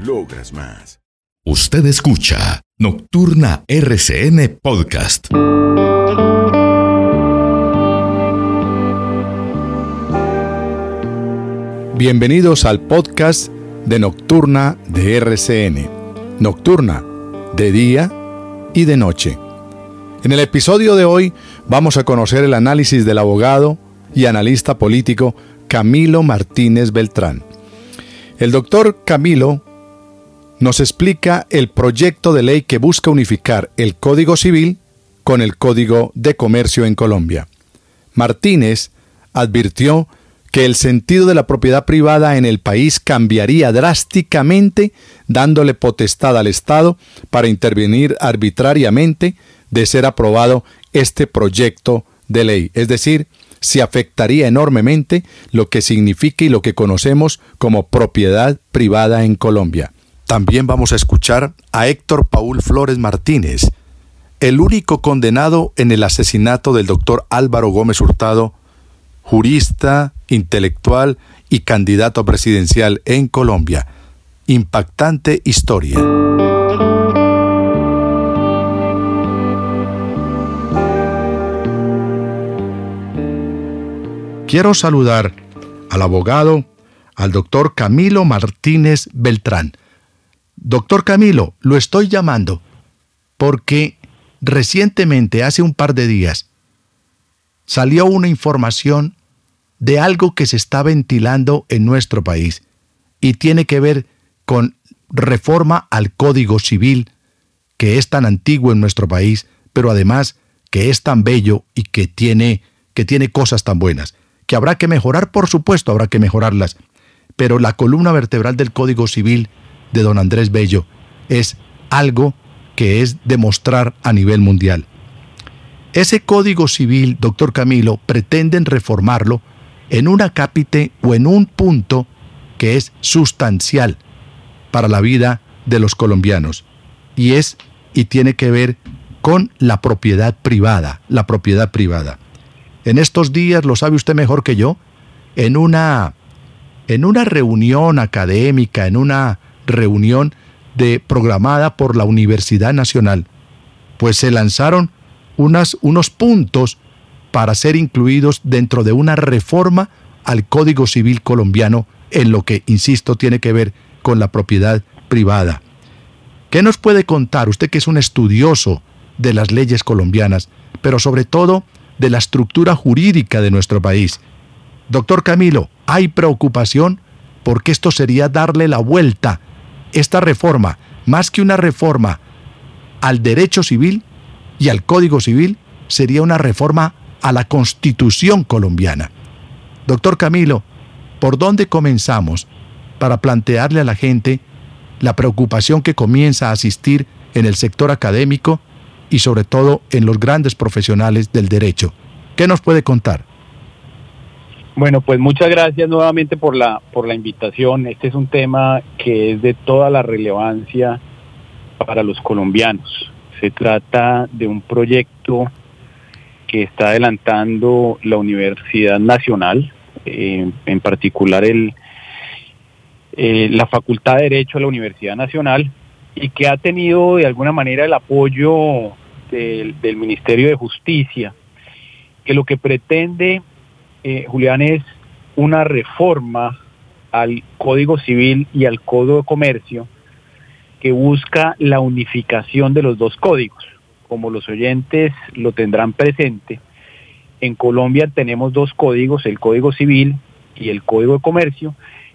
logras más. Usted escucha Nocturna RCN Podcast. Bienvenidos al podcast de Nocturna de RCN. Nocturna, de día y de noche. En el episodio de hoy vamos a conocer el análisis del abogado y analista político Camilo Martínez Beltrán. El doctor Camilo nos explica el proyecto de ley que busca unificar el Código Civil con el Código de Comercio en Colombia. Martínez advirtió que el sentido de la propiedad privada en el país cambiaría drásticamente dándole potestad al Estado para intervenir arbitrariamente de ser aprobado este proyecto de ley. Es decir, se afectaría enormemente lo que significa y lo que conocemos como propiedad privada en Colombia. También vamos a escuchar a Héctor Paul Flores Martínez, el único condenado en el asesinato del doctor Álvaro Gómez Hurtado, jurista, intelectual y candidato presidencial en Colombia. Impactante historia. Quiero saludar al abogado, al doctor Camilo Martínez Beltrán. Doctor Camilo, lo estoy llamando porque recientemente, hace un par de días, salió una información de algo que se está ventilando en nuestro país y tiene que ver con reforma al Código Civil, que es tan antiguo en nuestro país, pero además que es tan bello y que tiene, que tiene cosas tan buenas, que habrá que mejorar, por supuesto, habrá que mejorarlas, pero la columna vertebral del Código Civil de don Andrés Bello es algo que es demostrar a nivel mundial. Ese código civil, doctor Camilo, pretenden reformarlo en un acápite o en un punto que es sustancial para la vida de los colombianos y es y tiene que ver con la propiedad privada, la propiedad privada. En estos días, lo sabe usted mejor que yo, en una en una reunión académica, en una reunión de, programada por la Universidad Nacional, pues se lanzaron unas, unos puntos para ser incluidos dentro de una reforma al Código Civil colombiano en lo que, insisto, tiene que ver con la propiedad privada. ¿Qué nos puede contar usted que es un estudioso de las leyes colombianas, pero sobre todo de la estructura jurídica de nuestro país? Doctor Camilo, ¿hay preocupación? Porque esto sería darle la vuelta esta reforma, más que una reforma al derecho civil y al código civil, sería una reforma a la constitución colombiana. Doctor Camilo, ¿por dónde comenzamos para plantearle a la gente la preocupación que comienza a asistir en el sector académico y sobre todo en los grandes profesionales del derecho? ¿Qué nos puede contar? Bueno, pues muchas gracias nuevamente por la, por la invitación. Este es un tema que es de toda la relevancia para los colombianos. Se trata de un proyecto que está adelantando la Universidad Nacional, eh, en particular el, eh, la Facultad de Derecho de la Universidad Nacional, y que ha tenido de alguna manera el apoyo del, del Ministerio de Justicia, que lo que pretende eh, Julián, es una reforma al Código Civil y al Código de Comercio que busca la unificación de los dos códigos. Como los oyentes lo tendrán presente, en Colombia tenemos dos códigos, el Código Civil y el Código de Comercio,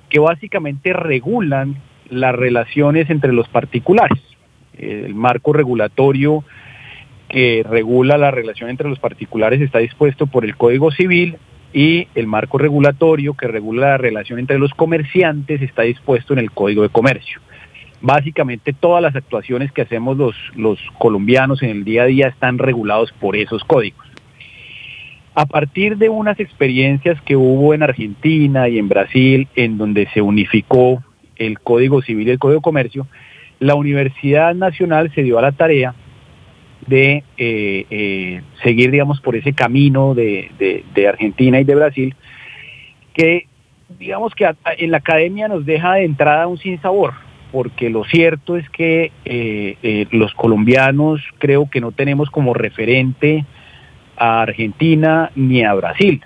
que básicamente regulan las relaciones entre los particulares. El marco regulatorio que regula la relación entre los particulares está dispuesto por el Código Civil y el marco regulatorio que regula la relación entre los comerciantes está dispuesto en el Código de Comercio. Básicamente todas las actuaciones que hacemos los, los colombianos en el día a día están regulados por esos códigos. A partir de unas experiencias que hubo en Argentina y en Brasil, en donde se unificó el Código Civil y el Código de Comercio, la Universidad Nacional se dio a la tarea de eh, eh, seguir, digamos, por ese camino de, Argentina y de Brasil, que digamos que en la academia nos deja de entrada un sinsabor, porque lo cierto es que eh, los colombianos creo que no tenemos como referente a Argentina ni a Brasil.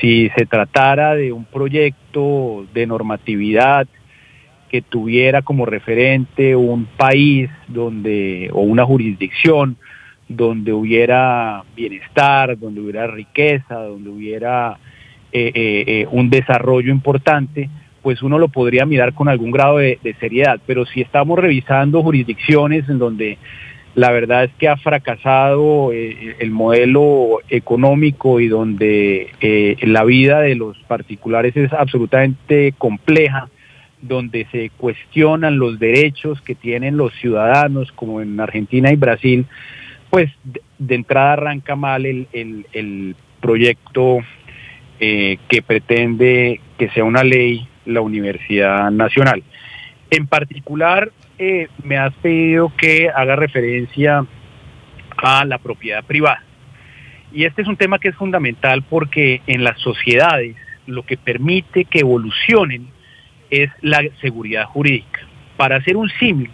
si se tratara de un proyecto de normatividad que tuviera como referente un país donde o una jurisdicción donde hubiera bienestar, donde hubiera riqueza, donde hubiera eh, eh, eh, un desarrollo importante, pues uno lo podría mirar con algún grado de, seriedad. Pero si estamos revisando jurisdicciones en donde la verdad es que ha fracasado el modelo económico y donde la vida de los particulares es absolutamente compleja, donde se cuestionan los derechos que tienen los ciudadanos, como en Argentina y Brasil, pues de, entrada arranca mal el, proyecto eh, que pretende que sea una ley la Universidad Nacional. En particular, eh, me has pedido que haga referencia a la propiedad privada. Y este es un tema que es fundamental porque en las sociedades lo que permite que evolucionen es la seguridad jurídica. Para hacer un símil,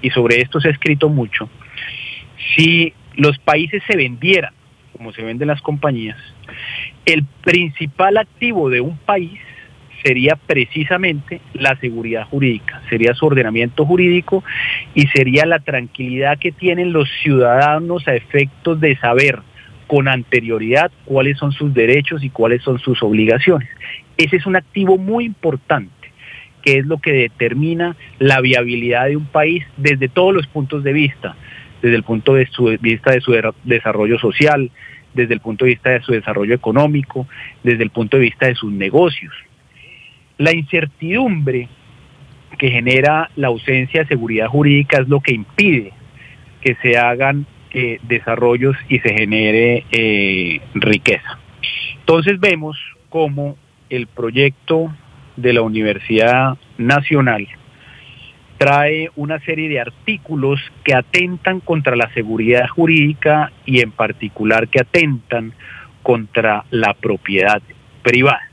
y sobre esto se ha escrito mucho, si los países se vendieran, como se venden las compañías, el principal activo de un país sería precisamente la seguridad jurídica, sería su ordenamiento jurídico y sería la tranquilidad que tienen los ciudadanos a efectos de saber con anterioridad cuáles son sus derechos y cuáles son sus obligaciones. Ese es un activo muy importante que es lo que determina la viabilidad de un país desde todos los puntos de vista, desde el punto de vista de su desarrollo social, desde el punto de vista de su desarrollo económico, desde el punto de vista de sus negocios. La incertidumbre que genera la ausencia de seguridad jurídica es lo que impide que se hagan eh, desarrollos y se genere eh, riqueza. Entonces vemos cómo el proyecto de la Universidad Nacional trae una serie de artículos que atentan contra la seguridad jurídica y en particular que atentan contra la propiedad privada.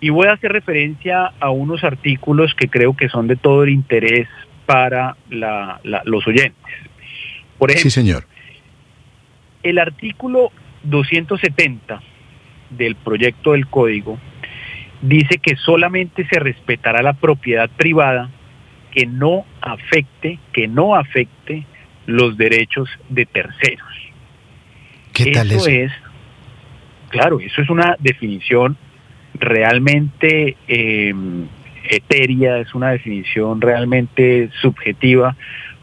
Y voy a hacer referencia a unos artículos que creo que son de todo el interés para los oyentes. Por ejemplo, sí, señor. el artículo 270 del proyecto del código dice que solamente se respetará la propiedad privada que no afecte, que no afecte los derechos de terceros. ¿Qué tal eso? es, claro, eso es una definición realmente eh, etérea, es una definición realmente subjetiva,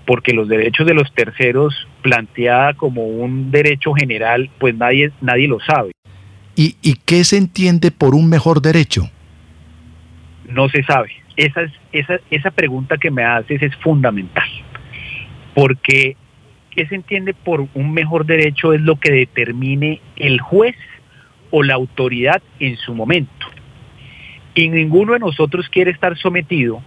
porque los derechos de los terceros planteada como un derecho general, pues nadie, nadie lo sabe. ¿Y, qué se entiende por un mejor derecho? No se sabe. Esa, esa, esa pregunta que me haces es fundamental. Porque ¿qué se entiende por un mejor derecho? Es lo que determine el juez o la autoridad en su momento. Y ninguno de nosotros quiere estar sometido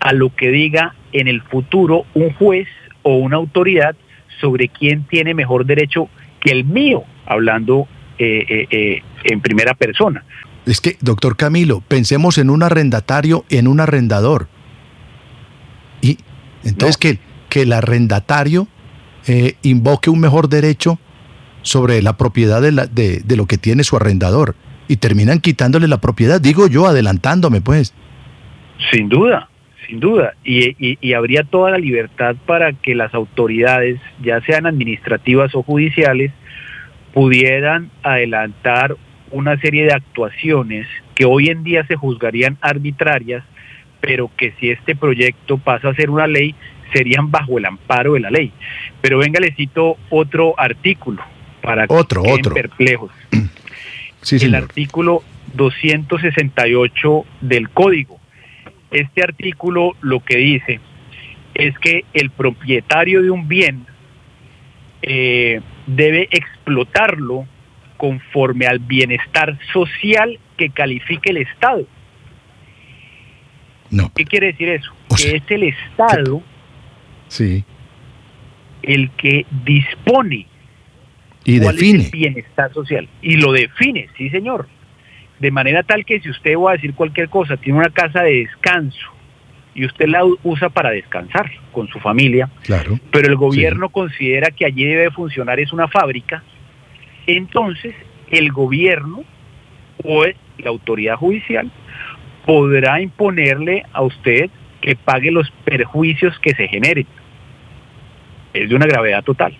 a lo que diga en el futuro un juez o una autoridad sobre quién tiene mejor derecho que el mío, hablando eh, eh, eh, en primera persona. Es que, doctor Camilo, pensemos en un arrendatario, en un arrendador. Y entonces que, que el arrendatario invoque un mejor derecho sobre la propiedad de, la, de, de, lo que tiene su arrendador y terminan quitándole la propiedad, digo yo, adelantándome pues. Sin duda, sin duda, y, habría toda la libertad para que las autoridades, ya sean administrativas o judiciales, pudieran adelantar una serie de actuaciones que hoy en día se juzgarían arbitrarias, pero que si este proyecto pasa a ser una ley, serían bajo el amparo de la ley. Pero venga, le cito otro artículo para otro, que otro. perplejos. el artículo 268 del código este artículo lo que dice es que el propietario de un bien eh, debe explotarlo conforme al bienestar social que califique el Estado. No. ¿Qué quiere decir eso? que es el Estado sí. el que dispone y define el bienestar social y lo define, sí señor de manera tal que si usted va a decir cualquier cosa, tiene una casa de descanso y usted la usa para descansar con su familia, claro, pero el gobierno considera que allí debe funcionar es una fábrica, entonces el gobierno o la autoridad judicial podrá imponerle a usted que pague los perjuicios que se generen. Es de una gravedad total.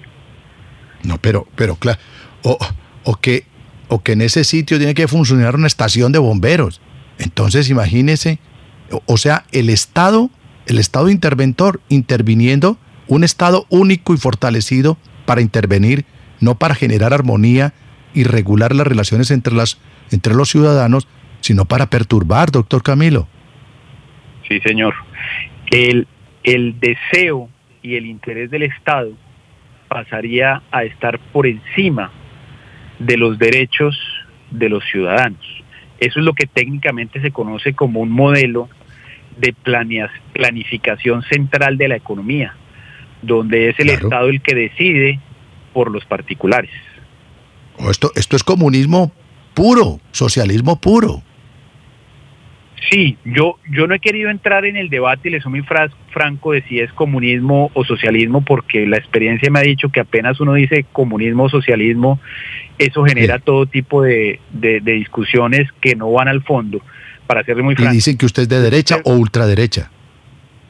No, pero, pero claro, o, o que o que en ese sitio tiene que funcionar una estación de bomberos. Entonces, imagínese, o sea, el Estado, el Estado interventor interviniendo, un Estado único y fortalecido para intervenir, no para generar armonía y regular las relaciones entre, las, entre los ciudadanos, sino para perturbar, doctor Camilo. Sí, señor. El, el deseo y el interés del Estado pasaría a estar por encima de los derechos de los ciudadanos. Eso es lo que técnicamente se conoce como un modelo de planificación central de la economía, donde es el Estado el que decide por los particulares. Esto, esto es comunismo puro, socialismo puro. Sí, yo, yo no he querido entrar en el debate y le soy muy franco de si es comunismo o socialismo, porque la experiencia me ha dicho que apenas uno dice comunismo o socialismo, eso genera todo tipo de, discusiones que no van al fondo, para serle muy franco. Y dicen que usted es de derecha o ultraderecha.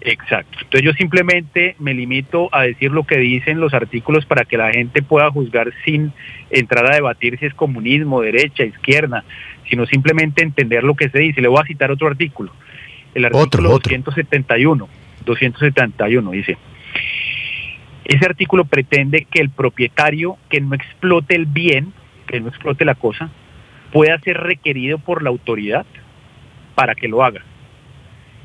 Exacto. Entonces yo simplemente me limito a decir lo que dicen los artículos para que la gente pueda juzgar sin entrar a debatir si es comunismo, derecha, izquierda, sino simplemente entender lo que se dice. Le voy a citar otro artículo. El artículo 271. 271 dice, ese artículo pretende que el propietario que no explote el bien, que no explote la cosa, pueda ser requerido por la autoridad para que lo haga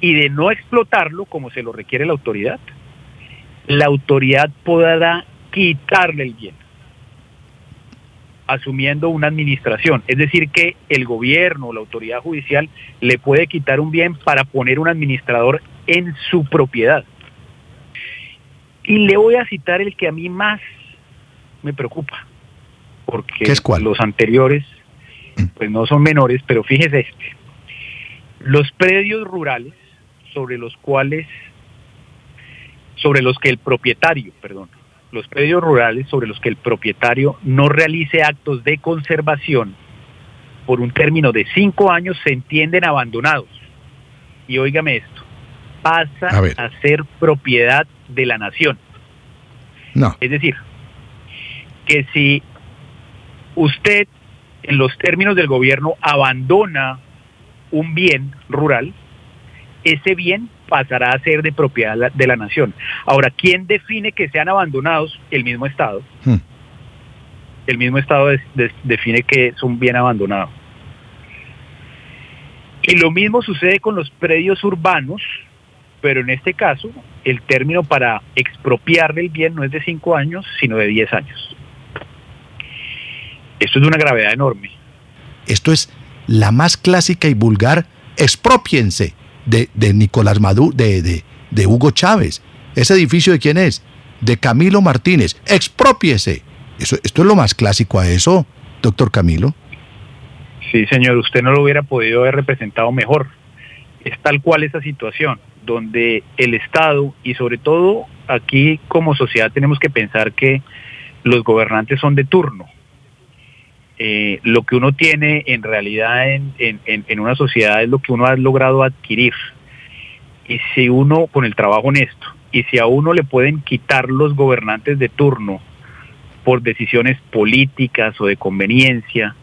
y de no explotarlo como se lo requiere la autoridad, la autoridad podrá quitarle el bien, asumiendo una administración. Es decir, que el gobierno o la autoridad judicial le puede quitar un bien para poner un administrador en su propiedad. Y le voy a citar el que a mí más me preocupa, porque los anteriores pues no son menores, pero fíjese este. Los predios rurales sobre los cuales, sobre los que el propietario, perdón, los predios rurales sobre los que el propietario no realice actos de conservación por un término de cinco años se entienden abandonados. Y óigame esto, pasa a, ser propiedad de la nación. No. Es decir, que si usted en los términos del gobierno abandona un bien rural, ese bien pasará a ser de propiedad de la nación. Ahora, ¿quién define que sean abandonados? El mismo Estado. Hmm. El mismo Estado define que es un bien abandonado. Y lo mismo sucede con los predios urbanos, pero en este caso el término para expropiarle el bien no es de cinco años, sino de diez años. Esto es de una gravedad enorme. Esto es la más clásica y vulgar expropiense de, Nicolás Maduro, de, de, Hugo Chávez. ¿Ese edificio de quién es? De Camilo Martínez. Expropiese. Eso, esto es lo más clásico a eso, doctor Camilo. Sí, señor, usted no lo hubiera podido haber representado mejor. Es tal cual esa situación, donde el Estado y sobre todo aquí como sociedad tenemos que pensar que los gobernantes son de turno. Eh, lo que uno tiene en realidad en, una sociedad es lo que uno ha logrado adquirir. y si uno, con el trabajo honesto, y si a uno le pueden quitar los gobernantes de turno por decisiones políticas o de conveniencia,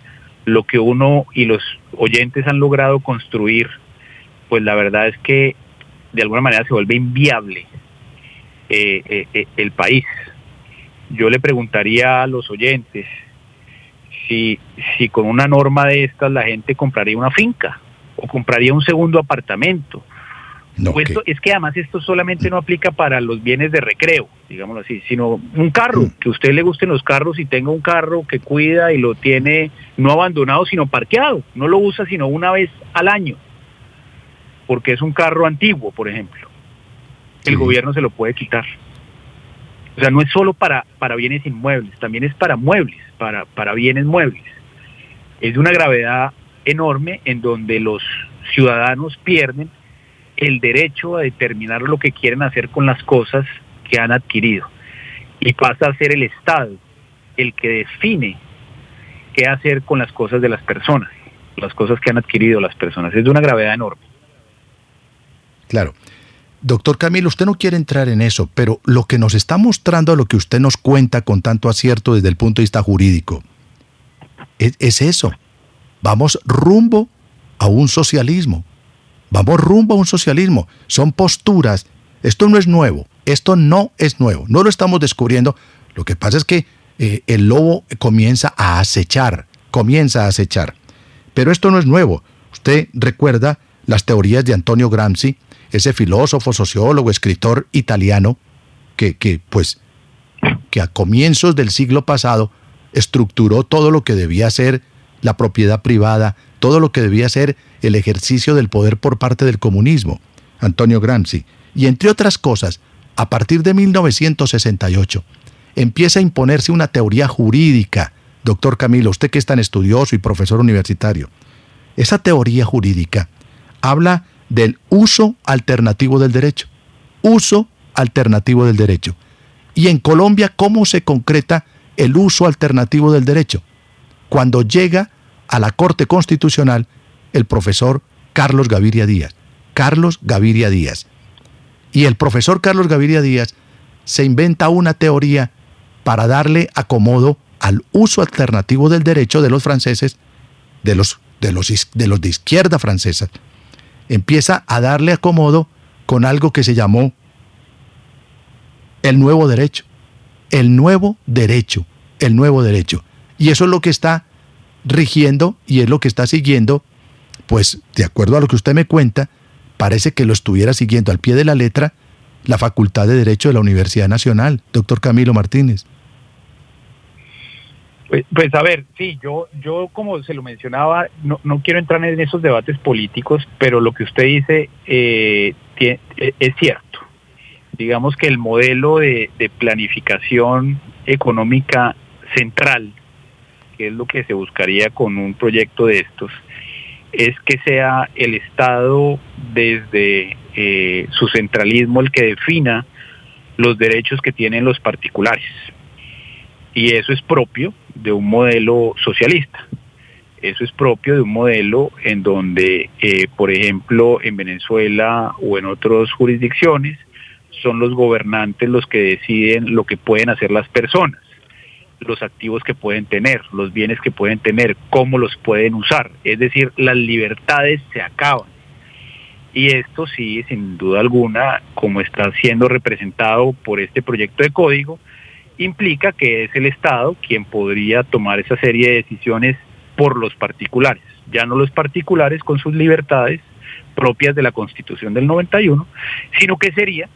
lo que uno y los oyentes han logrado construir, pues la verdad es que de alguna manera se vuelve inviable eh, eh, eh, el país. Yo le preguntaría a los oyentes si, si con una norma de estas la gente compraría una finca o compraría un segundo apartamento pues es que además esto solamente no aplica para los bienes de recreo, digámoslo así, sino un carro, mm. que a usted le gusten los carros y tenga un carro que cuida y lo tiene no abandonado, sino parqueado, no lo usa sino una vez al año, porque es un carro antiguo, por ejemplo. El gobierno se lo puede quitar. O sea, no es solo para, para bienes inmuebles, también es para muebles, para, para bienes muebles. Es de una gravedad enorme en donde los ciudadanos pierden el derecho a determinar lo que quieren hacer con las cosas que han adquirido. Y pasa a ser el Estado el que define qué hacer con las cosas de las personas, las cosas que han adquirido las personas. Es de una gravedad enorme. Claro. Doctor Camilo, usted no quiere entrar en eso, pero lo que nos está mostrando, lo que usted nos cuenta con tanto acierto desde el punto de vista jurídico, es, es eso. Vamos rumbo a un socialismo. Vamos rumbo a un socialismo. Son posturas. Esto no es nuevo. Esto no es nuevo. No lo estamos descubriendo. Lo que pasa es que eh, el lobo comienza a acechar. Comienza a acechar. Pero esto no es nuevo. Usted recuerda las teorías de Antonio Gramsci, ese filósofo, sociólogo, escritor italiano, que, que pues que a comienzos del siglo pasado estructuró todo lo que debía ser la propiedad privada, todo lo que debía ser el ejercicio del poder por parte del comunismo, Antonio Gramsci, y entre otras cosas, a partir de 1968, empieza a imponerse una teoría jurídica, doctor Camilo, usted que es tan estudioso y profesor universitario. Esa teoría jurídica habla del uso alternativo del derecho. Uso alternativo del derecho. Y en Colombia, ¿cómo se concreta el uso alternativo del derecho? Cuando llega a la Corte Constitucional el profesor Carlos Gaviria Díaz. Carlos Gaviria Díaz. Y el profesor Carlos Gaviria Díaz se inventa una teoría para darle acomodo al uso alternativo del derecho de los franceses, de los de, los, de, los de izquierda francesa. Empieza a darle acomodo con algo que se llamó el nuevo derecho. El nuevo derecho. El nuevo derecho. Y eso es lo que está rigiendo y es lo que está siguiendo, pues de acuerdo a lo que usted me cuenta, parece que lo estuviera siguiendo al pie de la letra la Facultad de Derecho de la Universidad Nacional, doctor Camilo Martínez. Pues, pues, a ver, sí, yo, yo como se lo mencionaba, no, no, quiero entrar en esos debates políticos, pero lo que usted dice eh, e, es cierto. Digamos que el modelo de planificación económica central que es lo que se buscaría con un proyecto de estos, es que sea el Estado desde eh, su centralismo el que defina los derechos que tienen los particulares. Y eso es propio de un modelo socialista. Eso es propio de un modelo en donde, eh, por ejemplo, en Venezuela o en otras jurisdicciones, son los gobernantes los que deciden lo que pueden hacer las personas los activos que pueden tener, los bienes que pueden tener, cómo los pueden usar. Es decir, las libertades se acaban. Y esto sí, sin duda alguna, como está siendo representado por este proyecto de código, implica que es el Estado quien podría tomar esa serie de decisiones por los particulares, ya no los particulares con sus libertades propias de la Constitución del 91, sino que sería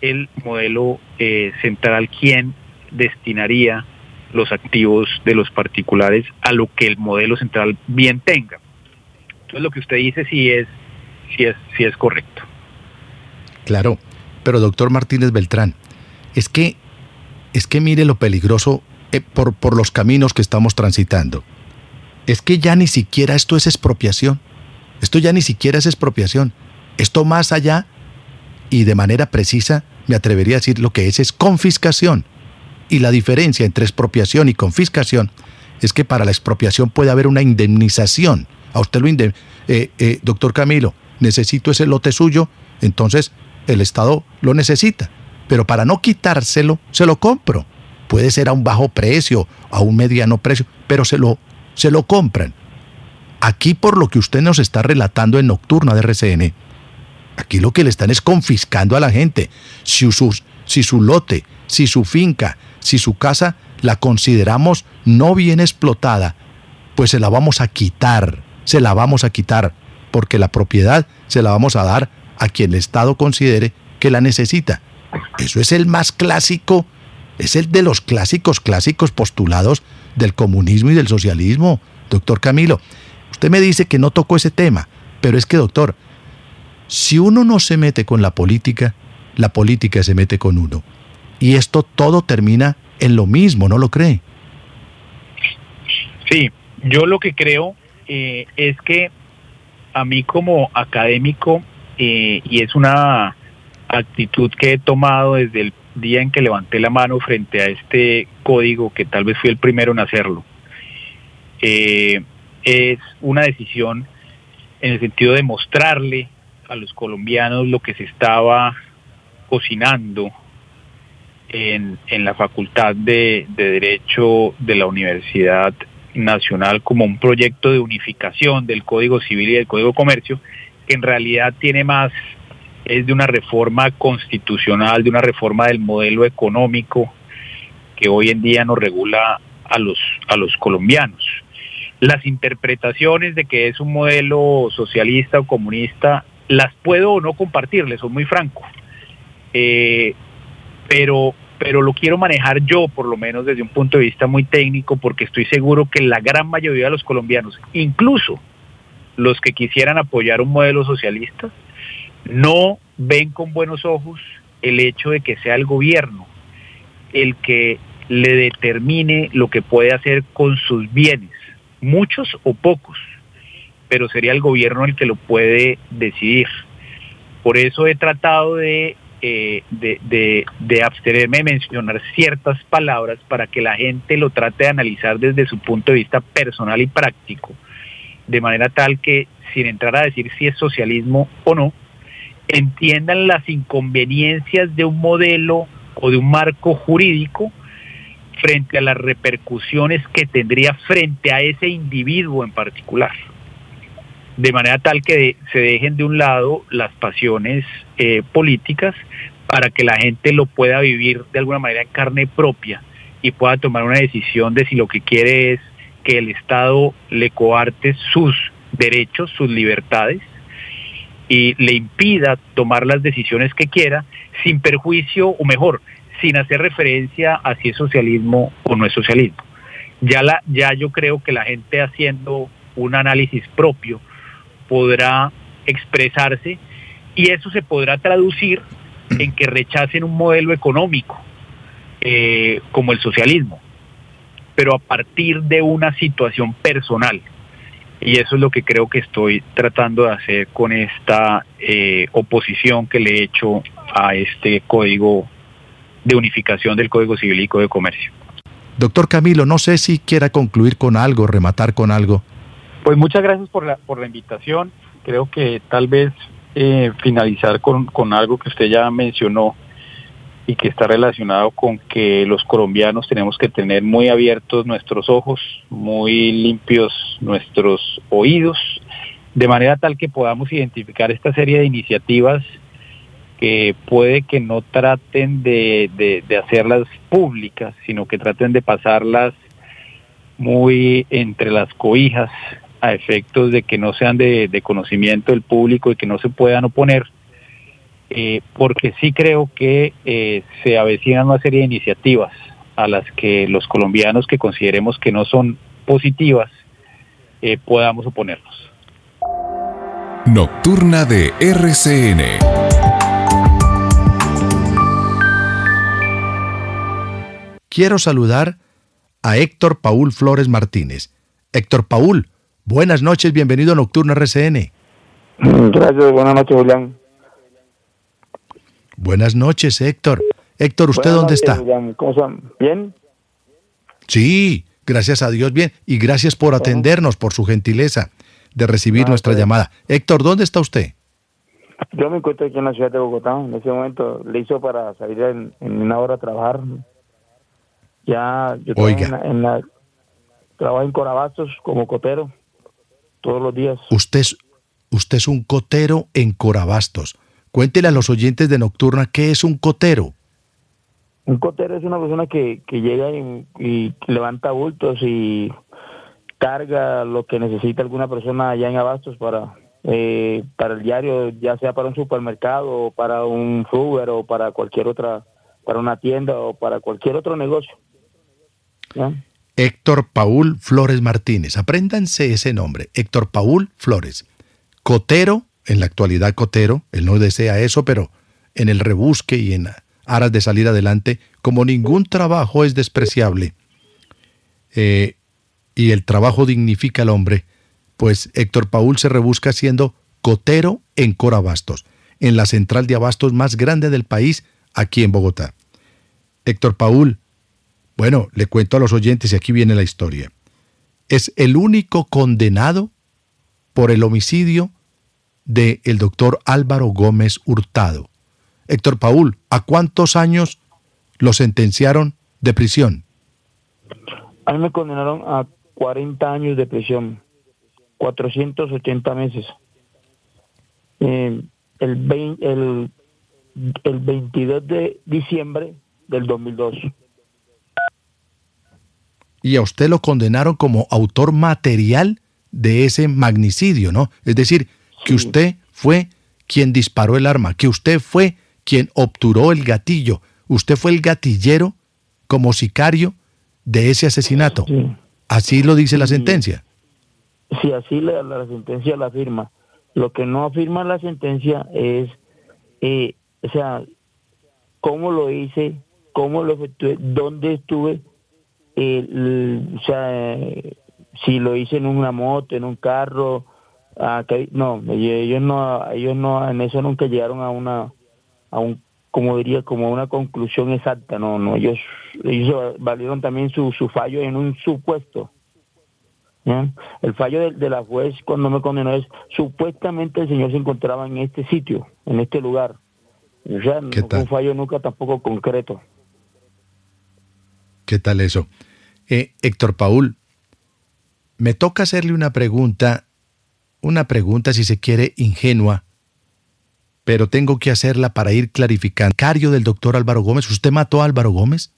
el modelo eh, central quien destinaría los activos de los particulares a lo que el modelo central bien tenga. Entonces lo que usted dice sí es, sí es, sí es correcto. Claro, pero doctor Martínez Beltrán, es que, es que mire lo peligroso eh, por, por los caminos que estamos transitando. Es que ya ni siquiera esto es expropiación. Esto ya ni siquiera es expropiación. Esto más allá, y de manera precisa, me atrevería a decir lo que es es confiscación. Y la diferencia entre expropiación y confiscación es que para la expropiación puede haber una indemnización. A usted lo indemniza. Eh, eh, doctor Camilo, necesito ese lote suyo Entonces, el Estado lo necesita. Pero para no quitárselo, se lo compro. Puede ser a un bajo precio, a un mediano precio, pero se lo, se lo compran. Aquí, por lo que usted nos está relatando en Nocturna de RCN, aquí lo que le están es confiscando a la gente. Si, si su lote, si su finca, si su casa la consideramos no bien explotada, pues se la vamos a quitar, se la vamos a quitar, porque la propiedad se la vamos a dar a quien el Estado considere que la necesita. Eso es el más clásico, es el de los clásicos, clásicos postulados del comunismo y del socialismo, doctor Camilo. Usted me dice que no tocó ese tema, pero es que, doctor, si uno no se mete con la política, la política se mete con uno. Y esto todo termina en lo mismo, ¿no lo cree? Sí, yo lo que creo eh, es que a mí como académico, eh, y es una actitud que he tomado desde el día en que levanté la mano frente a este código, que tal vez fui el primero en hacerlo, eh, es una decisión en el sentido de mostrarle a los colombianos lo que se estaba cocinando en, la Facultad de, de Derecho de la Universidad Nacional como un proyecto de unificación del Código Civil y del Código Comercio, que en realidad tiene más es de una reforma constitucional, de una reforma del modelo económico que hoy en día nos regula a los, a los colombianos. Las interpretaciones de que es un modelo socialista o comunista las puedo o no compartirles, soy muy franco. Eh, pero, pero lo quiero manejar yo, por lo menos desde un punto de vista muy técnico, porque estoy seguro que la gran mayoría de los colombianos, incluso los que quisieran apoyar un modelo socialista, no ven con buenos ojos el hecho de que sea el gobierno el que le determine lo que puede hacer con sus bienes, muchos o pocos, pero sería el gobierno el que lo puede decidir. Por eso he tratado de, eh, abstenerme de mencionar ciertas palabras para que la gente lo trate de analizar desde su punto de vista personal y práctico, de manera tal que, sin entrar a decir si es socialismo o no, entiendan las inconveniencias de un modelo o de un marco jurídico frente a las repercusiones que tendría frente a ese individuo en particular. De manera tal que se dejen de un lado las pasiones eh, políticas para que la gente lo pueda vivir de alguna manera en carne propia y pueda tomar una decisión de si lo que quiere es que el Estado le coarte sus derechos, sus libertades, y le impida tomar las decisiones que quiera sin perjuicio o mejor, sin hacer referencia a si es socialismo o no es socialismo. Ya, la, ya yo creo que la gente haciendo un análisis propio podrá expresarse y eso se podrá traducir en que rechacen un modelo económico eh, como el socialismo, pero a partir de una situación personal y eso es lo que creo que estoy tratando de hacer con esta eh, oposición que le he hecho a este código de unificación del Código Civil y Código de Comercio. Doctor Camilo, no sé si quiera concluir con algo, rematar con algo. Pues muchas gracias por la, por la invitación. Creo que tal vez eh, finalizar con, con algo que usted ya mencionó y que está relacionado con que los colombianos tenemos que tener muy abiertos nuestros ojos, muy limpios nuestros oídos, de manera tal que podamos identificar esta serie de iniciativas que puede que no traten de, de, hacerlas públicas, sino que traten de pasarlas muy entre las cobijas a efectos de que no sean de, de conocimiento del público y que no se puedan oponer eh, porque sí creo que eh, se avecinan una serie de iniciativas a las que los colombianos que consideremos que no son positivas eh, podamos oponernos. Nocturna de RCN. Quiero saludar a Héctor Paul Flores Martínez. Héctor Paul, buenas noches, bienvenido a Nocturna RCN. Gracias, buenas noches, Julián. Buenas noches, Héctor. Héctor, ¿usted dónde está? ¿Bien? Sí, gracias a Dios, bien. Y gracias por atendernos, por su gentileza de recibir nuestra llamada. Héctor, ¿dónde está usted? Yo me encuentro aquí en la ciudad de Bogotá. En ese momento le hizo para salir en, en una hora a trabajar. Ya yo trabajo Oiga. en la, en la- trabajo en Corabastos como cotero todos los días. Usted es, usted es un cotero en Corabastos. Cuéntele a los oyentes de Nocturna qué es un cotero. Un cotero es una persona que, que llega y, y levanta bultos y carga lo que necesita alguna persona allá en Abastos para eh, para el diario, ya sea para un supermercado o para un Uber o para cualquier otra, para una tienda o para cualquier otro negocio. Héctor Paul Flores Martínez. Apréndanse ese nombre, Héctor Paul Flores. Cotero, en la actualidad cotero, él no desea eso, pero en el rebusque y en aras de salir adelante, como ningún trabajo es despreciable eh, y el trabajo dignifica al hombre, pues Héctor Paul se rebusca siendo cotero en Corabastos, en la central de abastos más grande del país, aquí en Bogotá. Héctor Paul, bueno, le cuento a los oyentes y aquí viene la historia. Es el único condenado por el homicidio de el doctor Álvaro Gómez Hurtado. Héctor Paul, ¿a cuántos años lo sentenciaron de prisión? A mí me condenaron a 40 años de prisión, 480 meses. Eh, el, 20 el, el 22 de diciembre del 2002. Y a usted lo condenaron como autor material de ese magnicidio, ¿no? Es decir, que Sí. usted fue quien disparó el arma, que usted fue quien obturó el gatillo, usted fue el gatillero como sicario de ese asesinato. Sí. Así lo dice la Sí. sentencia. Si así la, la sentencia la afirma. Lo que no afirma la sentencia es, eh, o sea, cómo lo hice, cómo lo efectué, dónde estuve, eh, l- o sea, eh, si lo hice en una moto, en un carro, ah, que- no, ellos no, ellos no, en eso nunca llegaron a una, a un, como diría, como a una conclusión exacta, no, no, ellos, ellos valieron también su, su fallo en un supuesto. ¿ya? El fallo de, de la juez cuando me condenó es supuestamente el señor se encontraba en este sitio, en este lugar. O sea, no ¿Qué fue tal? un fallo nunca tampoco concreto. ¿Qué tal eso? Eh, Héctor Paul, me toca hacerle una pregunta, una pregunta si se quiere ingenua, pero tengo que hacerla para ir clarificando. Cario del doctor Álvaro Gómez, ¿usted mató a Álvaro Gómez?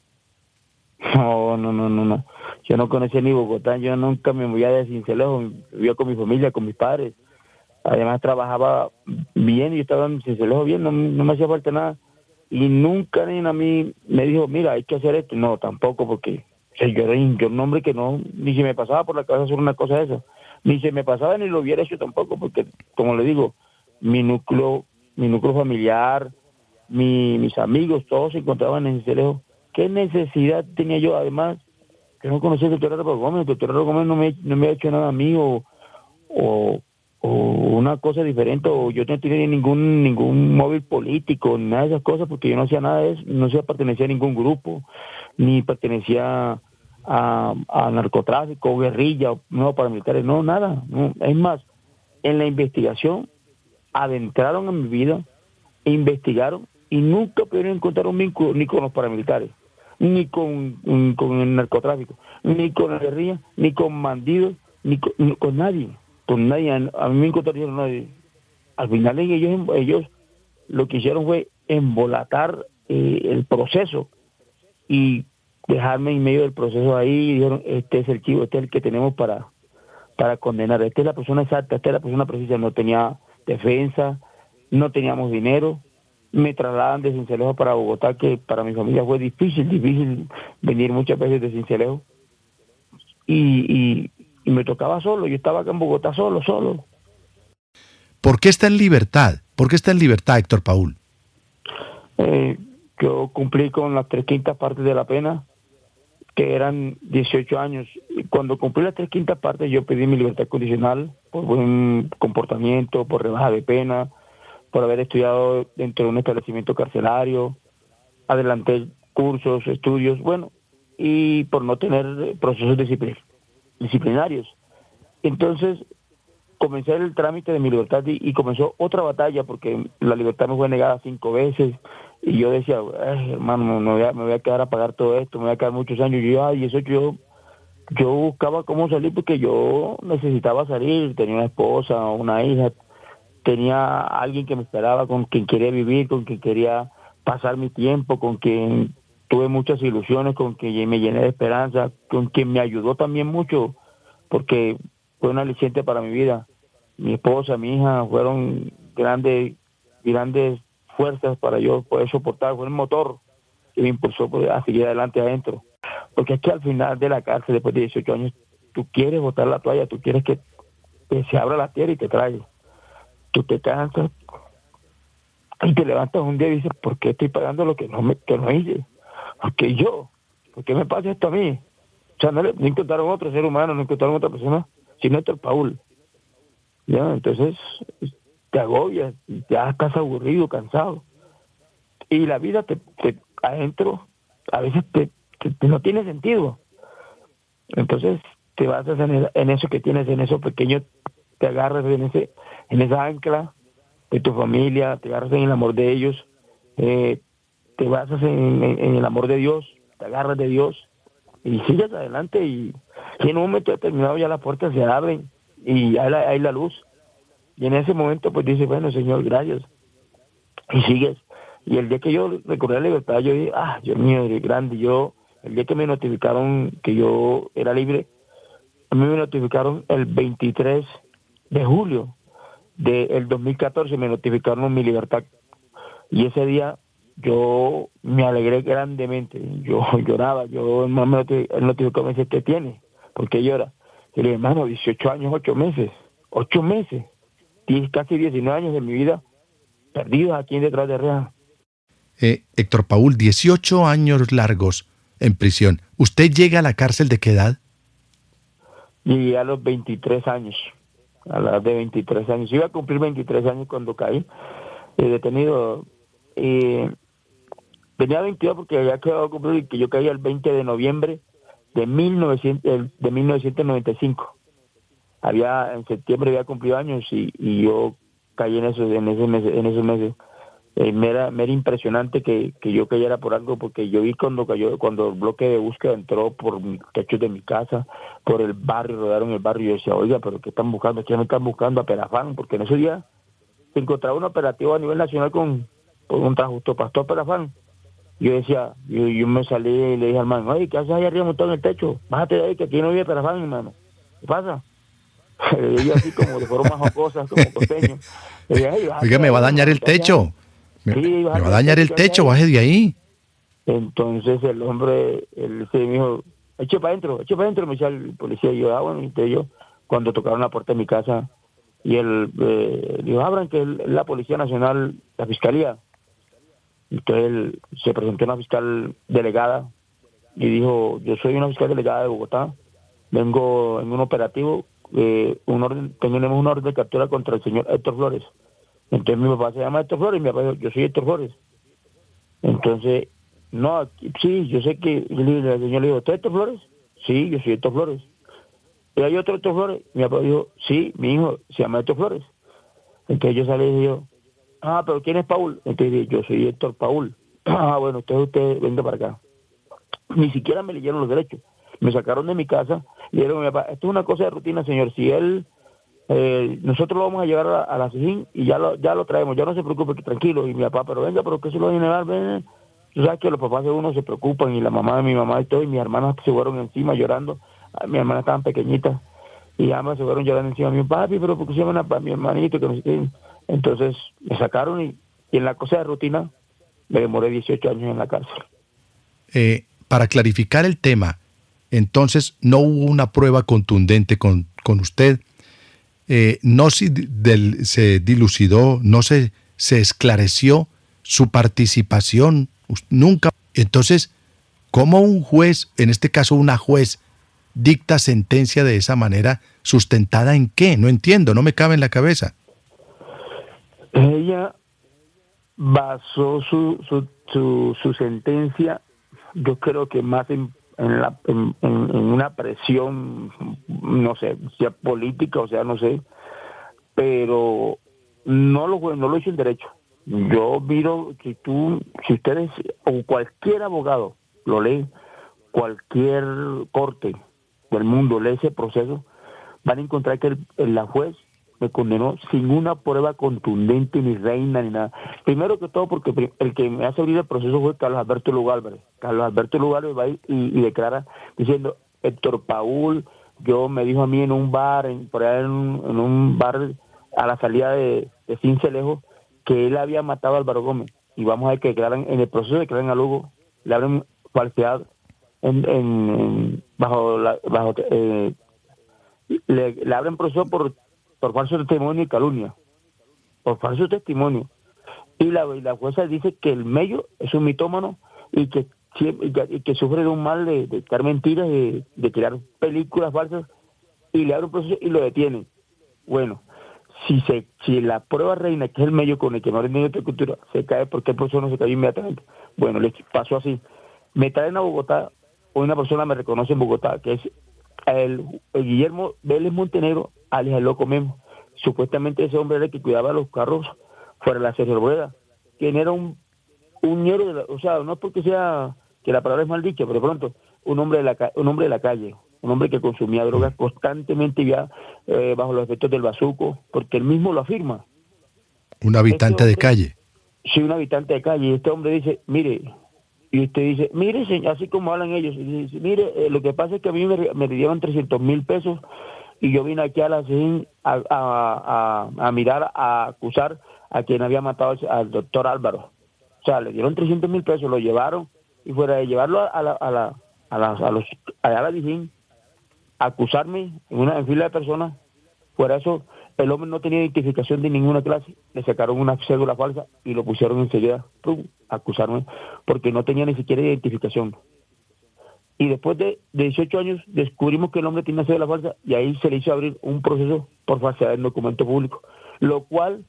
No, no, no, no, no. Yo no conocía ni Bogotá, yo nunca me movía de Cincelejo, vivía con mi familia, con mis padres. Además trabajaba bien y estaba en Cincelejo bien, no, no me hacía falta nada. Y nunca ni a mí me dijo, mira, hay que hacer esto. No, tampoco, porque o sea, yo era un- yo era un hombre que no, ni se me pasaba por la cabeza hacer una cosa de esa. Ni se me pasaba ni lo hubiera hecho tampoco, porque, como le digo, mi núcleo, mi núcleo familiar, mi- mis amigos, todos se encontraban en Cincelejo. ¿Qué necesidad tenía yo? Además, que no conocía al doctor Álvaro Gómez. El doctor Gómez no me, no me ha hecho nada a mí o, o, o una cosa diferente o yo no tenía ningún ningún móvil político nada de esas cosas porque yo no hacía nada de eso, no se pertenecía a ningún grupo, ni pertenecía a, narcotráfico, guerrilla, no paramilitares, no, nada. No. Es más, en la investigación adentraron en mi vida, investigaron y nunca pudieron encontrar un vínculo ni con los paramilitares, ni con, con el narcotráfico, ni con la guerrilla, ni con bandidos, ni con, ni con nadie, con nadie. A mí me encontraron nadie. Al final ellos, ellos lo que hicieron fue embolatar eh, el proceso y dejarme en medio del proceso ahí y dijeron, este es el chivo, este es el que tenemos para, para condenar, esta es la persona exacta, esta es la persona precisa, no tenía defensa, no teníamos dinero, me trasladan de Cincelejo para Bogotá, que para mi familia fue difícil, difícil venir muchas veces de Cincelejo. Y, y, y me tocaba solo, yo estaba acá en Bogotá solo, solo. ¿Por qué está en libertad? ¿Por qué está en libertad, Héctor Paul? Eh, yo cumplí con las tres quintas partes de la pena, que eran 18 años. Cuando cumplí las tres quintas partes, yo pedí mi libertad condicional por buen comportamiento, por rebaja de pena, por haber estudiado dentro de un establecimiento carcelario, adelanté cursos, estudios, bueno, y por no tener procesos disciplin- disciplinarios. Entonces, comencé el trámite de mi libertad y, comenzó otra batalla porque la libertad me fue negada cinco veces y yo decía, hermano, me voy, a, me voy a quedar a pagar todo esto, me voy a quedar muchos años. Y yo, yo, yo buscaba cómo salir porque yo necesitaba salir, tenía una esposa, una hija, tenía alguien que me esperaba, con quien quería vivir, con quien quería pasar mi tiempo, con quien tuve muchas ilusiones, con quien me llené de esperanza, con quien me ayudó también mucho, porque fue un aliciente para mi vida. Mi esposa, mi hija fueron grandes, grandes fuerzas para yo poder soportar, fue el motor que me impulsó a seguir adelante adentro. Porque es que al final de la cárcel, después de 18 años, tú quieres botar la toalla, tú quieres que, se abra la tierra y te traiga. Tú te cansas y te levantas un día y dices, ¿por qué estoy pagando lo que no, me, que no hice? Porque yo, ¿por qué me pasa esto a mí? O sea, no, le, no encontraron otro ser humano, no encontraron otra persona, sino el Paul. ¿Ya? Entonces, te agobias, ya estás aburrido, cansado. Y la vida te, te adentro a veces te, no tiene sentido. Entonces, te basas en, eso que tienes, en eso pequeño, te agarras en ese en esa ancla de tu familia, te agarras en el amor de ellos, eh, te basas en, el amor de Dios, te agarras de Dios y sigues adelante y, en un momento determinado ya las puertas se abren y hay la luz. Y en ese momento pues dices, bueno Señor, gracias. Y sigues. Y el día que yo recordé la libertad, yo dije, ah, Dios mío, eres grande. Yo, el día que me notificaron que yo era libre, a mí me notificaron el 23 de julio del 2014, me notificaron mi libertad. Y ese día yo me alegré grandemente, yo lloraba, yo hermano el notificó me dice, ¿qué tiene? ¿Por qué llora? Y le dije, hermano, 18 años, 8 meses, 8 meses, casi 19 años de mi vida perdidos aquí detrás de Real. Eh, Héctor Paul, 18 años largos en prisión. ¿Usted llega a la cárcel de qué edad? Llegué a los 23 años, a la edad de 23 años. Iba a cumplir 23 años cuando caí, eh, detenido. Eh, Tenía 22 porque había quedado cumplir que yo caí el 20 de noviembre de, 1900, de 1995. Había, en septiembre había cumplido años y, y yo caí en esos, en ese en esos meses. Eh, me, era, era, impresionante que, que, yo cayera por algo porque yo vi cuando cayó, cuando el bloque de búsqueda entró por mi techo de mi casa, por el barrio, rodaron el barrio y yo decía, oiga, pero ¿qué están buscando? ¿Qué me están buscando a Perafán? Porque en ese día se encontraba un operativo a nivel nacional con, con un justo pastor Perafán yo decía, yo, yo me salí y le dije al man, oye, ¿qué haces ahí arriba montado en el techo? Bájate de ahí, que aquí no vive Perafán, hermano. ¿Qué pasa? Yo así como de forma jocosa, como costeño. Oiga, me va a dañar el techo. Me, va a dañar el techo, baje de ahí. Entonces el hombre, él se me dijo, eche para adentro, eche para adentro, me decía el policía. Y yo, ah, bueno, y yo, cuando tocaron la puerta de mi casa, y él eh, dijo, abran que es la Policía Nacional, la Fiscalía. Entonces él se presentó una fiscal delegada y dijo, yo soy una fiscal delegada de Bogotá, vengo en un operativo, eh, un orden, tenemos un orden de captura contra el señor Héctor Flores. Entonces mi papá se llama Héctor Flores y mi papá dijo, yo soy Héctor Flores. Entonces, no, sí, yo sé que el señor le dijo, ¿tú Héctor Flores? Sí, yo soy Héctor Flores. ¿Y hay otro Héctor Flores? Mi papá dijo, sí, mi hijo se llama Héctor Flores. Entonces yo salí y dije, Ah, pero ¿quién es Paul? Entonces yo soy Héctor Paul. Ah, bueno, usted, usted, venga para acá. Ni siquiera me leyeron los derechos. Me sacaron de mi casa y dijeron, mi papá, esto es una cosa de rutina, señor. Si él, eh, nosotros lo vamos a llevar a, la SIGIN y ya lo, ya lo traemos. Ya no se preocupe, que tranquilo. Y mi papá, pero venga, pero ¿qué se lo va a llevar? Ven. Sabes que los papás de uno se preocupan y la mamá de mi mamá y todo, y mis hermanas se fueron encima llorando. Ah, mi hermana estaban pequeñitas y ambas se fueron llorando encima. Mi papi, pero porque se llaman a mi hermanito? Que. Entonces me sacaron y, en la cosa de rutina me demoré 18 años en la cárcel. Eh, para clarificar el tema, entonces no hubo una prueba contundente con, con usted, eh, no se, se dilucidó, no se, se esclareció su participación, nunca. Entonces, ¿cómo un juez, en este caso una juez, dicta sentencia de esa manera, sustentada en qué? No entiendo, no me cabe en la cabeza. Ella basó su, su, su, sentencia, yo creo que más en, la, en, una presión, no sé, sea política, o sea, no sé, pero no lo, no lo hizo en derecho. Yo miro, si tú, si ustedes o cualquier abogado lo lee, cualquier corte del mundo lee ese proceso, van a encontrar que el, la juez me condenó sin una prueba contundente, ni reina, ni nada. Primero que todo, porque el que me hace abrir el proceso fue Carlos Alberto Lugar, Carlos Alberto Lugar va y, declara diciendo, Héctor Paul, yo me dijo a mí en un bar, en, por allá en un, bar a la salida de, de Cincelejo, que él había matado a Álvaro Gómez. Y vamos a ver que declaran, en el proceso de declaran a Lugo, le abren falsedad en, en, bajo la, bajo eh, le, le, abren proceso por por falso testimonio y calumnia. Por falso testimonio. Y la, jueza dice que el mello es un mitómano y que sufre de un mal de, de estar mentiras de, de crear películas falsas y le abre un proceso y lo detienen. Bueno si se si la prueba reina que es el medio con el que no hay de cultura se cae porque el proceso no se cae inmediatamente bueno le pasó así. Me traen a Bogotá hoy una persona me reconoce en Bogotá que es el, Guillermo Vélez Montenegro alias loco Memo supuestamente ese hombre era el que cuidaba los carros fuera de la Sergio Rueda quien era un un ñero de la, o sea no porque sea que la palabra es mal dicha pero pronto un hombre de la un hombre de la calle un hombre que consumía drogas constantemente ya eh, bajo los efectos del bazuco, porque él mismo lo afirma. Un habitante de calle. Sí, un habitante de calle. Y este hombre dice, mire, y usted dice, mire, así como hablan ellos, dice, mire, eh, lo que pasa es que a mí me, me dieron 300 mil pesos y yo vine aquí a la CIN a, a, mirar, a acusar a quien había matado al doctor Álvaro. O sea, le dieron 300 mil pesos, lo llevaron y fuera de llevarlo a la, a la, a, la, a los, a la acusarme en una fila de personas. Por eso el hombre no tenía identificación de ninguna clase. Le sacaron una cédula falsa y lo pusieron enseguida a acusarme porque no tenía ni siquiera identificación. Y después de, 18 años descubrimos que el hombre tiene una cédula falsa y ahí se le hizo abrir un proceso por falsedad en documento público. Lo cual,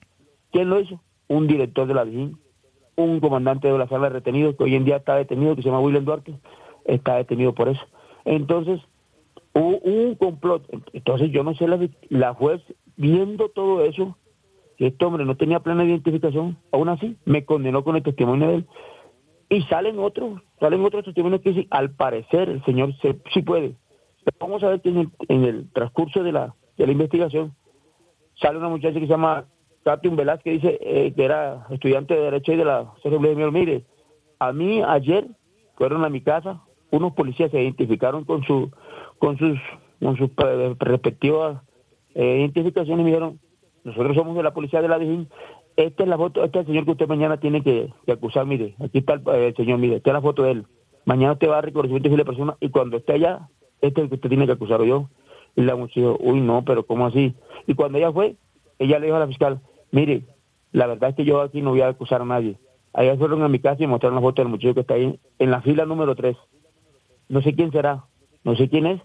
¿quién lo hizo? Un director de la DIN, un comandante de la sala de retenidos que hoy en día está detenido, que se llama William Duarte, está detenido por eso. Entonces, Hubo un complot. Entonces yo no sé, la, la juez viendo todo eso, que este hombre no tenía plena identificación, aún así me condenó con el testimonio de él. Y salen otros, salen otros testimonios que dicen, al parecer el señor sí puede. vamos a ver que en el, transcurso de la, de la investigación sale una muchacha que se llama Katy Velázquez, que dice eh, que era estudiante de Derecho y de la CRB. Mire, a mí ayer fueron a mi casa, unos policías se identificaron con su con sus, con sus respectivas eh, identificaciones y dijeron, nosotros somos de la policía de la Dijín, esta es la foto, este es el señor que usted mañana tiene que, acusar, mire, aquí está el, señor, mire, esta es la foto de él. Mañana usted va a reconocimiento de la persona y cuando esté allá, este es el que usted tiene que acusar yo. Y la muchacha dijo, uy, no, pero ¿cómo así? Y cuando ella fue, ella le dijo a la fiscal, mire, la verdad es que yo aquí no voy a acusar a nadie. Allá fueron a mi casa y mostraron la foto del muchacho que está ahí en la fila número 3. No sé quién será, no sé quién es,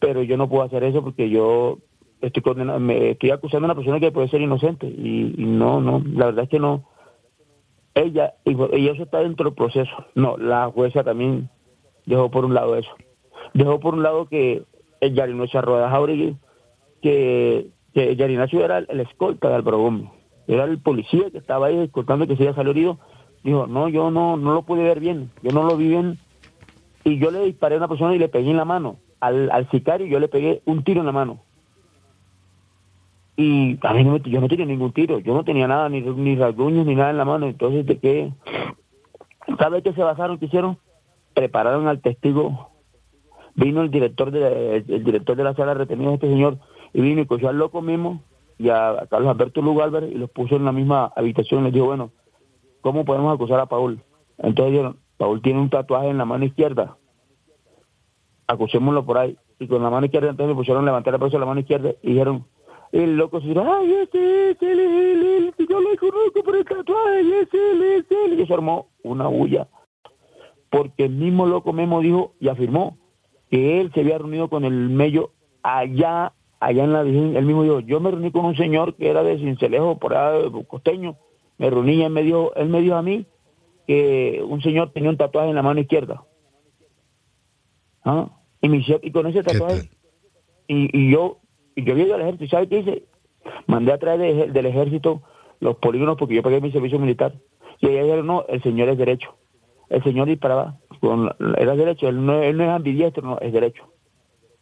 pero yo no puedo hacer eso porque yo estoy condenado, me estoy acusando a una persona que puede ser inocente y, no, no, la verdad es que no. Ella, y, eso está dentro del proceso. No, la jueza también dejó por un lado eso. Dejó por un lado que el Yarinacio Arroda Jauregui, que, que Yarinacio era el, escolta de Álvaro era el policía que estaba ahí escoltando que se había salido herido. Dijo, no, yo no, no lo pude ver bien, yo no lo vi bien y yo le disparé a una persona y le pegué en la mano. Al sicario yo le pegué un tiro en la mano. Y a mí no yo no tenía ningún tiro, yo no tenía nada, ni, ni rasguños, ni nada en la mano. Entonces, ¿de qué? ¿Sabes qué se basaron? ¿Qué hicieron? Prepararon al testigo. Vino el director de, el, director de la sala retenida, este señor, y vino y cogió al loco mismo y a, Carlos Alberto Lugo Álvarez y los puso en la misma habitación. Les dijo, bueno, ¿cómo podemos acusar a Paul? Entonces dijeron, Paul tiene un tatuaje en la mano izquierda. Acusémoslo por ahí. Y con la mano izquierda entonces me pusieron levantar la de la mano izquierda y dijeron, el loco se dijo, ay, este es el, el, yo lo conozco por el tatuaje, es él, es él. Y se armó una bulla. Porque el mismo loco Memo dijo y afirmó que él se había reunido con el mello allá, allá en la Virgen. Él mismo dijo, yo me reuní con un señor que era de Cincelejo, por allá, costeño. Me reuní y él me dijo, él me dijo a mí que un señor tenía un tatuaje en la mano izquierda. ¿Ah? Y, y con ese tatuaje, y, y, yo y yo llegué al ejército, ¿sabe qué hice? Mandé a traer del ejército los polígonos porque yo pagué mi servicio militar. Y ella dijeron, no, el señor es derecho. El señor disparaba, con, era derecho, él no, él no es ambidiestro, no, es derecho.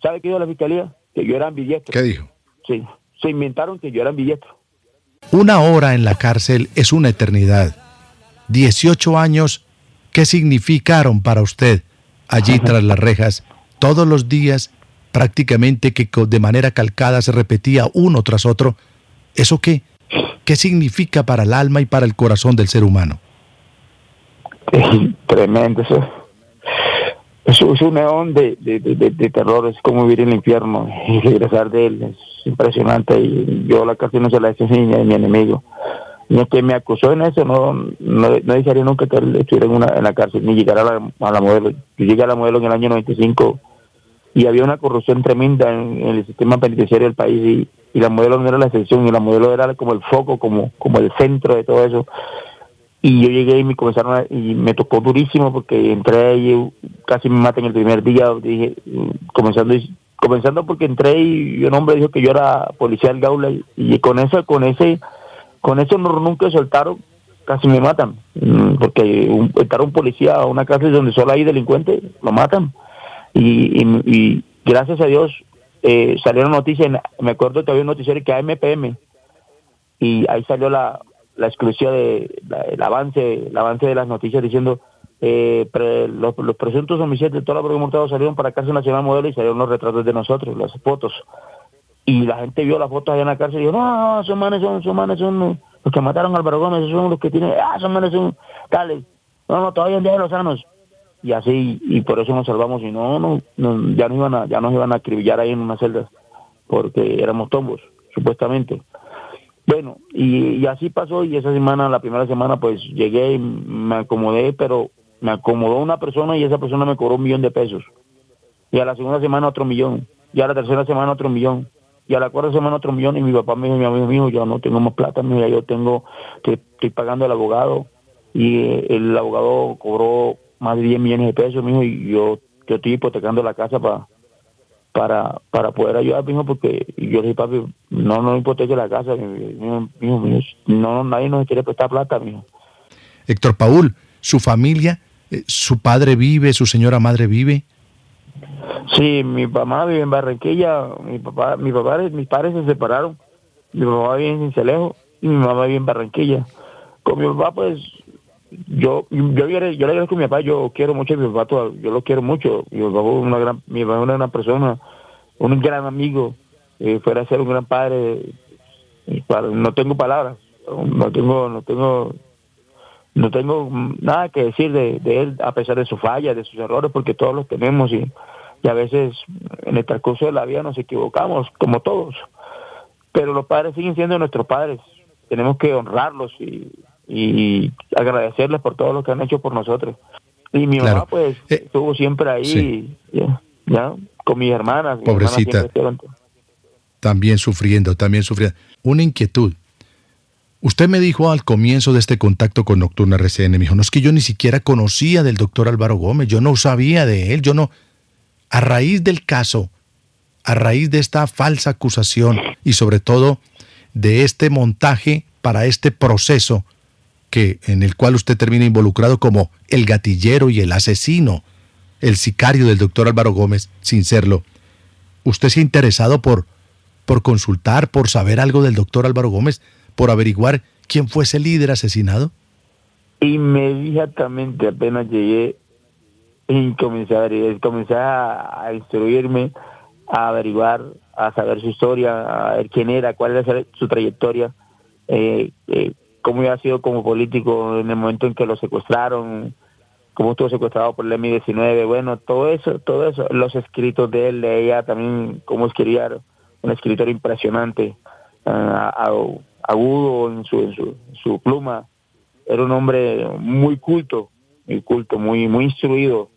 ¿Sabe qué dijo la fiscalía? Que yo era ambidiestro. ¿Qué dijo? Sí, se inventaron que yo era ambidiestro. Una hora en la cárcel es una eternidad. 18 años, ¿qué significaron para usted allí tras las rejas? Todos los días, prácticamente que de manera calcada se repetía uno tras otro. ¿Eso qué? ¿Qué significa para el alma y para el corazón del ser humano? tremendo eso. Es, un neón de, de, terror, es como vivir en el infierno y regresar de él. Es impresionante y yo la cárcel no se la he niña de mi enemigo. Ni que me acusó en eso, no, no, no desearía nunca que él estuviera en, una, en la cárcel, ni llegar a la, a la modelo. Yo llegué a la modelo en el año 95 y había una corrupción tremenda en, el sistema penitenciario del país y, y la modelo no era la excepción y la modelo era como el foco, como, como el centro de todo eso. Y yo llegué y me comenzaron y me tocó durísimo porque entré y casi me matan el primer día dije comenzando comenzando porque entré y un hombre dijo que yo era policía del Gaula y, con eso con ese con eso no, nunca soltaron casi me matan. Mm, porque un, entrar un policía a una cárcel donde solo hay delincuentes lo matan y, y, gracias a Dios eh, salieron noticias me acuerdo que había un noticiero que AMPM y ahí salió la la exclusiva de el avance el avance de las noticias diciendo eh, los, presuntos homicidios de toda la provincia salieron para Cárcel Nacional Modelo y salieron los retratos de nosotros, las fotos. Y la gente vio las fotos allá en la cárcel y dijo, no, esos manes son, esos manes son los que mataron a Álvaro Gómez, esos son los que tienen, ah, esos manes son tales. No, no, todavía en día de los sanos. Y así, y por eso nos salvamos. Y no, no, ya, nos iban a, ya nos iban a acribillar ahí en unas celdas, porque éramos tombos, supuestamente. Bueno, y, así pasó y esa semana, la primera semana, pues llegué y me acomodé, pero me acomodó una persona y esa persona me cobró un millón de pesos. Y a la segunda semana otro millón. Y a la tercera semana otro millón. Y a la cuarta semana otro millón. Y mi papá me dijo, mi amigo mío, yo no tengo más plata, mira, yo tengo, que estoy pagando al abogado. Y eh, el abogado cobró más de 10 millones de pesos, mijo, y yo, yo estoy hipotecando la casa para para para poder ayudar, mijo, porque yo le dije, papi, no, no hipoteque la casa, mijo, no, nadie nos quiere prestar plata, mijo. Héctor Paul, ¿su familia, eh, su padre vive, su señora madre vive? Sí, mi mamá vive en Barranquilla, mi papá, mi papá, mis padres se separaron, mi papá vive en Cincelejo y mi mamá vive en Barranquilla. Con mi papá, pues, yo yo, le agradezco a mi papá, yo quiero mucho a mi papá, yo lo quiero mucho. Mi papá es una gran, mi papá una persona, un gran amigo, eh, fuera a ser un gran padre. no tengo palabras, no tengo, no tengo, no tengo nada que decir de, él a pesar de su falla, de sus errores, porque todos los tenemos y, y a veces en el transcurso de la vida nos equivocamos, como todos. Pero los padres siguen siendo nuestros padres, tenemos que honrarlos y y agradecerles por todo lo que han hecho por nosotros. Y mi mamá pues eh, estuvo siempre ahí, ya, con mis hermanas. Pobrecita. también sufriendo, también sufriendo. Una inquietud. Usted me dijo al comienzo de este contacto con Nocturna RCN, me dijo, no es que yo ni siquiera conocía del doctor Álvaro Gómez, yo no sabía de él, yo no... A raíz del caso, a raíz de esta falsa acusación y sobre todo de este montaje para este proceso que en el cual usted termina involucrado como el gatillero y el asesino, el sicario del doctor Álvaro Gómez, sin serlo. ¿Usted se ha interesado por, por consultar, por saber algo del doctor Álvaro Gómez, por averiguar quién fue ese líder asesinado? Inmediatamente apenas llegué y comencé a, comencé a, instruirme, a averiguar, a saber su historia, a ver quién era, cuál era su trayectoria, eh, eh, cómo había sido como político en el momento en que lo secuestraron, cómo estuvo secuestrado por el M-19, bueno, todo eso, todo eso, los escritos de él, de ella también, cómo escribía, un escritor impresionante, uh, agudo en su, en su, pluma, era un hombre muy culto, muy culto, muy, muy instruido,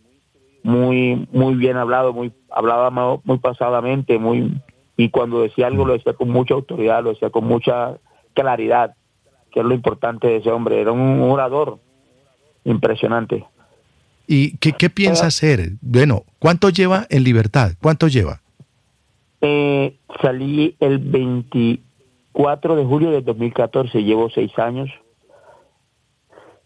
muy, muy bien hablado, muy, hablaba muy pasadamente, muy, y cuando decía algo lo decía con mucha autoridad, lo decía con mucha claridad que es lo importante de ese hombre. Era un orador impresionante. ¿Y qué, qué piensa hacer? Bueno, ¿cuánto lleva en libertad? ¿Cuánto lleva? Eh, salí el 20, 4 de julio del 2014, llevo seis años.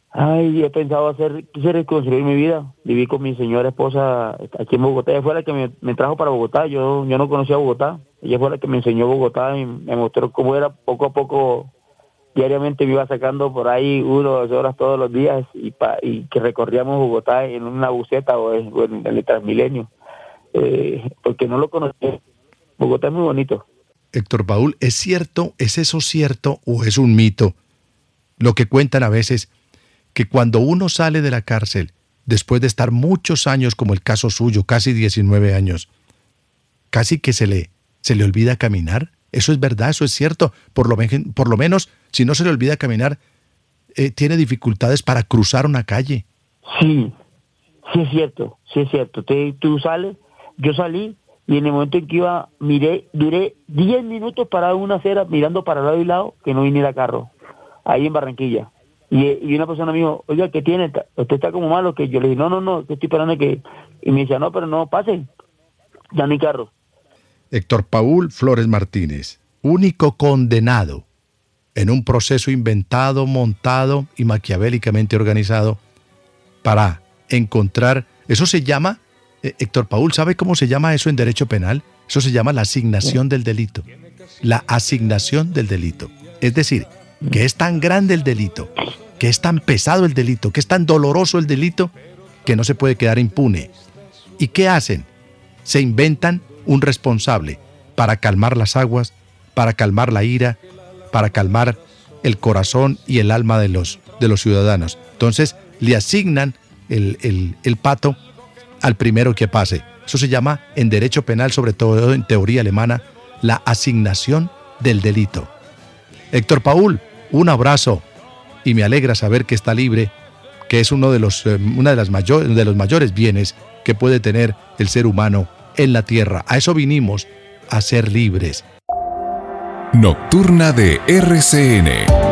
Ay, he pensado hacer, quise reconstruir mi vida. Viví con mi señora esposa aquí en Bogotá. Ella fue la que me, trajo para Bogotá. Yo, yo no conocía Bogotá. Ella fue la que me enseñó Bogotá y me mostró cómo era poco a poco. Diariamente me iba sacando por ahí uno o dos horas todos los días y, que recorríamos Bogotá en una buceta o en, el Transmilenio. Eh, porque no lo conocía. Bogotá es muy bonito. Héctor Paul, ¿es cierto, es eso cierto o es un mito? Lo que cuentan a veces que cuando uno sale de la cárcel, después de estar muchos años, como el caso suyo, casi 19 años, casi que se le, se le olvida caminar. Eso es verdad, eso es cierto. Por lo, por lo menos, si no se le olvida caminar, eh, tiene dificultades para cruzar una calle. Sí, sí es cierto, sí es cierto. tú sales, yo salí y en el momento en que iba, miré, duré 10 minutos parado una acera mirando para lado y lado que no viniera carro, ahí en Barranquilla. Y, una persona me dijo, oiga, ¿qué tiene? ¿Usted está como malo? que Yo le dije, no, no, no, estoy esperando que... Y me decía, no, pero no, pase, ya no hay carro. Héctor Paul Flores Martínez, único condenado en un proceso inventado, montado y maquiavélicamente organizado para encontrar, eso se llama eh, Héctor Paul, ¿sabe cómo se llama eso en derecho penal? Eso se llama la asignación del delito. La asignación del delito. Es decir, que es tan grande el delito, que es tan pesado el delito, que es tan doloroso el delito, que no se puede quedar impune. ¿Y qué hacen? Se inventan un responsable para calmar las aguas, para calmar la ira, para calmar el corazón y el alma de los, de los ciudadanos. Entonces le asignan el, el pato al primero que pase. Eso se llama en derecho penal, sobre todo en teoría alemana, la asignación del delito. Héctor Paul, un abrazo y me alegra saber que está libre, que es uno de los, eh, una de, las de los mayores bienes que puede tener el ser humano en la tierra. A eso vinimos, a ser libres. Nocturna de RCN